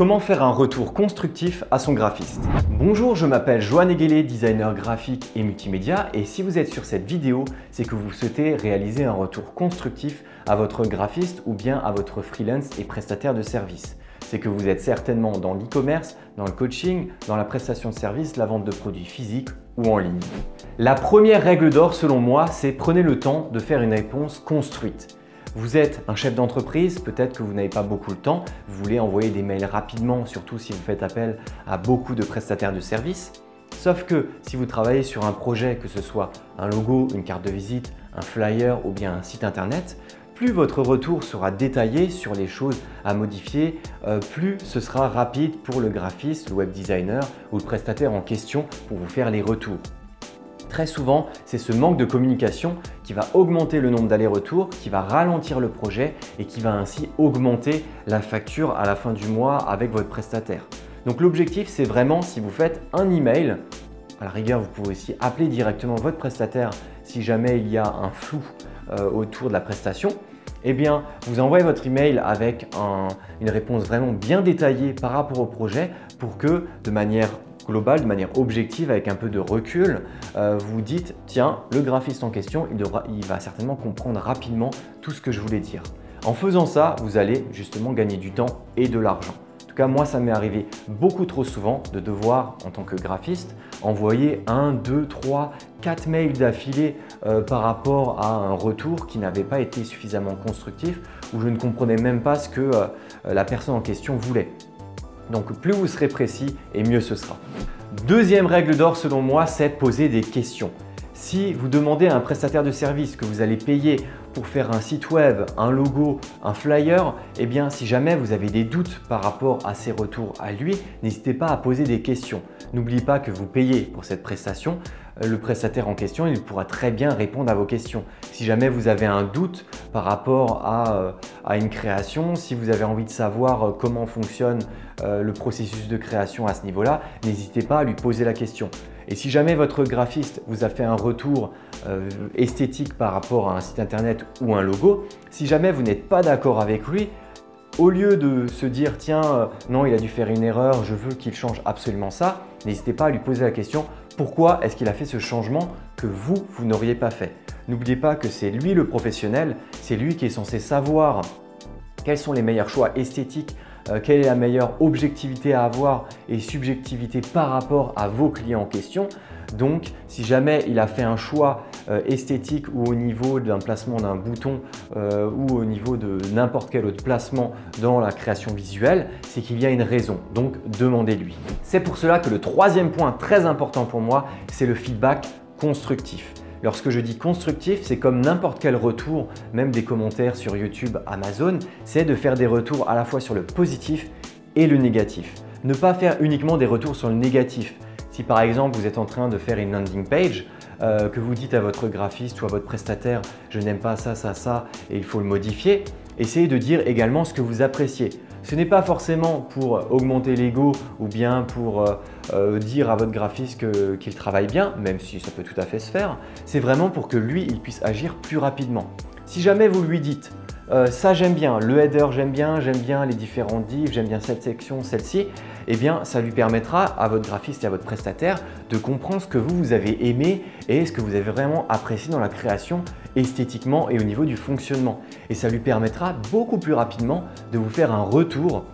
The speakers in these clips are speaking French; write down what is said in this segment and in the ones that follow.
Comment faire un retour constructif à son graphiste Bonjour, je m'appelle Joanne Eguelé, designer graphique et multimédia et si vous êtes sur cette vidéo, c'est que vous souhaitez réaliser un retour constructif à votre graphiste ou bien à votre freelance et prestataire de service. C'est que vous êtes certainement dans l'e-commerce, dans le coaching, dans la prestation de service, la vente de produits physiques ou en ligne. La première règle d'or selon moi, c'est prenez le temps de faire une réponse construite. Vous êtes un chef d'entreprise, peut-être que vous n'avez pas beaucoup de temps, vous voulez envoyer des mails rapidement, surtout si vous faites appel à beaucoup de prestataires de services. Sauf que si vous travaillez sur un projet, que ce soit un logo, une carte de visite, un flyer ou bien un site internet, plus votre retour sera détaillé sur les choses à modifier, euh, plus ce sera rapide pour le graphiste, le web designer ou le prestataire en question pour vous faire les retours. Très souvent, c'est ce manque de communication qui va augmenter le nombre d'allers-retours, qui va ralentir le projet et qui va ainsi augmenter la facture à la fin du mois avec votre prestataire. Donc l'objectif, c'est vraiment si vous faites un email, à la rigueur, vous pouvez aussi appeler directement votre prestataire si jamais il y a un flou euh, autour de la prestation. Eh bien, vous envoyez votre email avec une réponse vraiment bien détaillée par rapport au projet pour que de manière global, de manière objective, avec un peu de recul, euh, vous dites tiens, le graphiste en question, il, devra, il va certainement comprendre rapidement tout ce que je voulais dire. En faisant ça, vous allez justement gagner du temps et de l'argent. En tout cas, moi, ça m'est arrivé beaucoup trop souvent de devoir, en tant que graphiste, envoyer un, deux, trois, quatre mails d'affilée euh, par rapport à un retour qui n'avait pas été suffisamment constructif, où je ne comprenais même pas ce que euh, la personne en question voulait. Donc plus vous serez précis et mieux ce sera. Deuxième règle d'or selon moi, c'est poser des questions. Si vous demandez à un prestataire de service que vous allez payer pour faire un site web, un logo, un flyer, eh bien si jamais vous avez des doutes par rapport à ses retours à lui, n'hésitez pas à poser des questions. N'oubliez pas que vous payez pour cette prestation. Euh, le prestataire en question, il pourra très bien répondre à vos questions. Si jamais vous avez un doute par rapport à, euh, une création, si vous avez envie de savoir euh, comment fonctionne le processus de création à ce niveau-là, n'hésitez pas à lui poser la question. Et si jamais votre graphiste vous a fait un retour esthétique par rapport à un site internet ou un logo, si jamais vous n'êtes pas d'accord avec lui, au lieu de se dire tiens, euh, non, il a dû faire une erreur, je veux qu'il change absolument ça, n'hésitez pas à lui poser la question pourquoi est-ce qu'il a fait ce changement que vous, vous n'auriez pas fait? N'oubliez pas que c'est lui le professionnel, c'est lui qui est censé savoir quels sont les meilleurs choix esthétiques, euh, quelle est la meilleure objectivité à avoir et subjectivité par rapport à vos clients en question. Donc, si jamais il a fait un choix euh, esthétique ou au niveau d'un placement d'un bouton euh, ou au niveau de n'importe quel autre placement dans la création visuelle, c'est qu'il y a une raison. Donc, demandez-lui. C'est pour cela que le troisième point très important pour moi, c'est le feedback constructif. Lorsque je dis constructif, c'est comme n'importe quel retour, même des commentaires sur YouTube, Amazon, c'est de faire des retours à la fois sur le positif et le négatif. Ne pas faire uniquement des retours sur le négatif. Si par exemple vous êtes en train de faire une landing page, euh, que vous dites à votre graphiste ou à votre prestataire je n'aime pas ça, ça, ça et il faut le modifier, essayez de dire également ce que vous appréciez. Ce n'est pas forcément pour augmenter l'ego ou bien pour euh, euh, dire à votre graphiste qu'il travaille bien, même si ça peut tout à fait se faire. C'est vraiment pour que lui, il puisse agir plus rapidement. Si jamais vous lui dites euh, ça j'aime bien, le header j'aime bien, j'aime bien les différents divs, j'aime bien cette section, celle-ci, eh bien ça lui permettra à votre graphiste et à votre prestataire de comprendre ce que vous, vous avez aimé et ce que vous avez vraiment apprécié dans la création esthétiquement et au niveau du fonctionnement. Et ça lui permettra beaucoup plus rapidement de vous faire un retour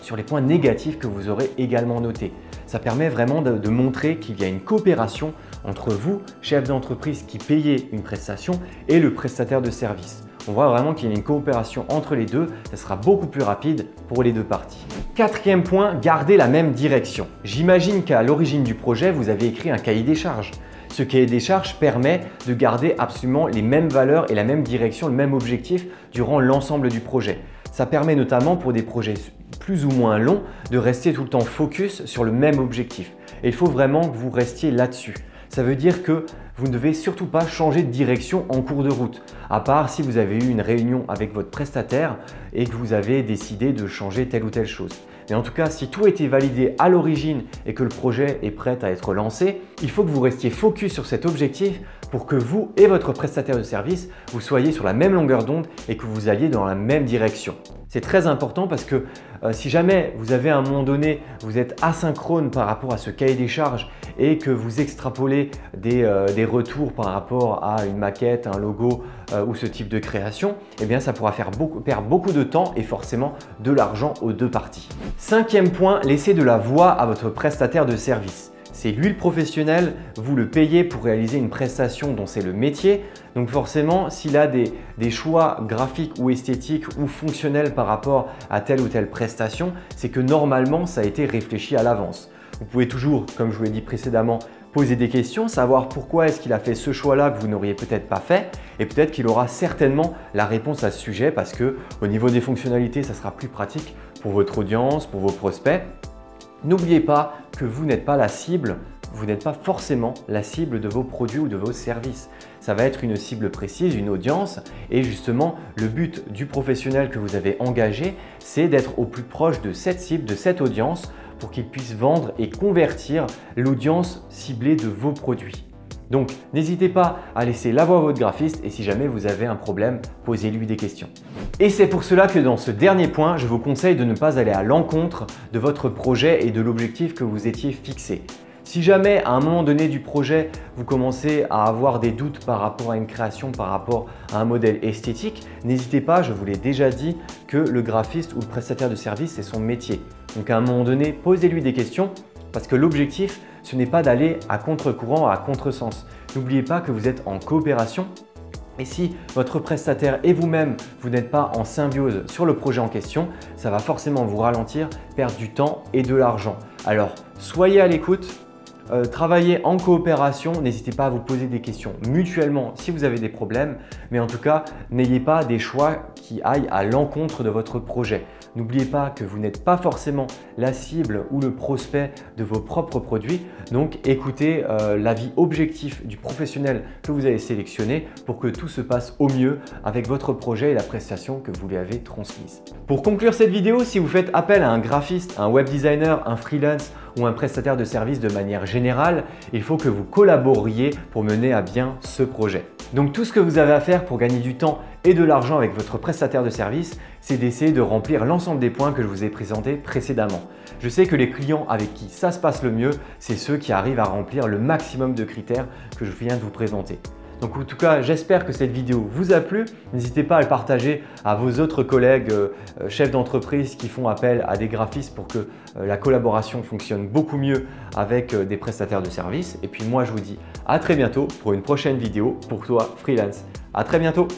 sur les points négatifs que vous aurez également notés. Ça permet vraiment de montrer qu'il y a une coopération entre vous, chef d'entreprise qui payez une prestation, et le prestataire de service on voit vraiment qu'il y a une coopération entre les deux, ça sera beaucoup plus rapide pour les deux parties. Quatrième point, garder la même direction. J'imagine qu'à l'origine du projet, vous avez écrit un cahier des charges. Ce cahier des charges permet de garder absolument les mêmes valeurs et la même direction, le même objectif durant l'ensemble du projet. Ça permet notamment pour des projets plus ou moins longs de rester tout le temps focus sur le même objectif. Et il faut vraiment que vous restiez là-dessus. Ça veut dire que vous ne devez surtout pas changer de direction en cours de route, à part si vous avez eu une réunion avec votre prestataire et que vous avez décidé de changer telle ou telle chose. Mais en tout cas, si tout été validé à l'origine et que le projet est prêt à être lancé, il faut que vous restiez focus sur cet objectif pour que vous et votre prestataire de service, vous soyez sur la même longueur d'onde et que vous alliez dans la même direction. C'est très important parce que euh, si jamais vous avez à un moment donné, vous êtes asynchrone par rapport à ce cahier des charges et que vous extrapolez des, euh, retours par rapport à une maquette, un logo euh, ou ce type de création, eh bien ça pourra faire perdre beaucoup de temps et forcément de l'argent aux deux parties. Cinquième point, laissez de la voix à votre prestataire de service. C'est lui le professionnel, vous le payez pour réaliser une prestation dont c'est le métier. Donc forcément, s'il a des, choix graphiques ou esthétiques ou fonctionnels par rapport à telle ou telle prestation, c'est que normalement, ça a été réfléchi à l'avance. Vous pouvez toujours, comme je vous l'ai dit précédemment, poser des questions, savoir pourquoi est-ce qu'il a fait ce choix-là que vous n'auriez peut-être pas fait et peut-être qu'il aura certainement la réponse à ce sujet parce que au niveau des fonctionnalités, ça sera plus pratique pour votre audience, pour vos prospects. N'oubliez pas que vous n'êtes pas la cible, vous n'êtes pas forcément la cible de vos produits ou de vos services. Ça va être une cible précise, une audience et justement le but du professionnel que vous avez engagé, c'est d'être au plus proche de cette cible, de cette audience pour qu'il puisse vendre et convertir l'audience ciblée de vos produits. Donc n'hésitez pas à laisser la voix à votre graphiste et si jamais vous avez un problème, posez-lui des questions. Et c'est pour cela que dans ce dernier point, je vous conseille de ne pas aller à l'encontre de votre projet et de l'objectif que vous étiez fixé. Si jamais à un moment donné du projet, vous commencez à avoir des doutes par rapport à une création, par rapport à un modèle esthétique, n'hésitez pas, je vous l'ai déjà dit, que le graphiste ou le prestataire de service, c'est son métier. Donc à un moment donné, posez-lui des questions parce que l'objectif, ce n'est pas d'aller à contre-courant, à contre-sens. N'oubliez pas que vous êtes en coopération et si votre prestataire et vous-même, vous, n'êtes pas en symbiose sur le projet en question, ça va forcément vous ralentir, perdre du temps et de l'argent. Alors, soyez à l'écoute, euh, travaillez en coopération, n'hésitez pas à vous poser des questions mutuellement si vous avez des problèmes, mais en tout cas, n'ayez pas des choix qui aillent à l'encontre de votre projet. N'oubliez pas que vous n'êtes pas forcément la cible ou le prospect de vos propres produits. Donc écoutez euh, l'avis objectif du professionnel que vous avez sélectionné pour que tout se passe au mieux avec votre projet et la prestation que vous lui avez transmise. Pour conclure cette vidéo, si vous faites appel à un graphiste, un web designer, un freelance ou un prestataire de service de manière générale, il faut que vous collaboriez pour mener à bien ce projet. Donc tout ce que vous avez à faire pour gagner du temps et de l'argent avec votre prestataire de service, c'est d'essayer de remplir l'ensemble des points que je vous ai présentés précédemment. Je sais que les clients avec qui ça se passe le mieux, c'est ceux qui arrivent à remplir le maximum de critères que je viens de vous présenter. Donc en tout cas, j'espère que cette vidéo vous a plu. N'hésitez pas à le partager à vos autres collègues euh, euh, chefs d'entreprise qui font appel à des graphistes pour que euh, la collaboration fonctionne beaucoup mieux avec des prestataires de services. Et puis moi, je vous dis à très bientôt pour une prochaine vidéo pour toi freelance. À très bientôt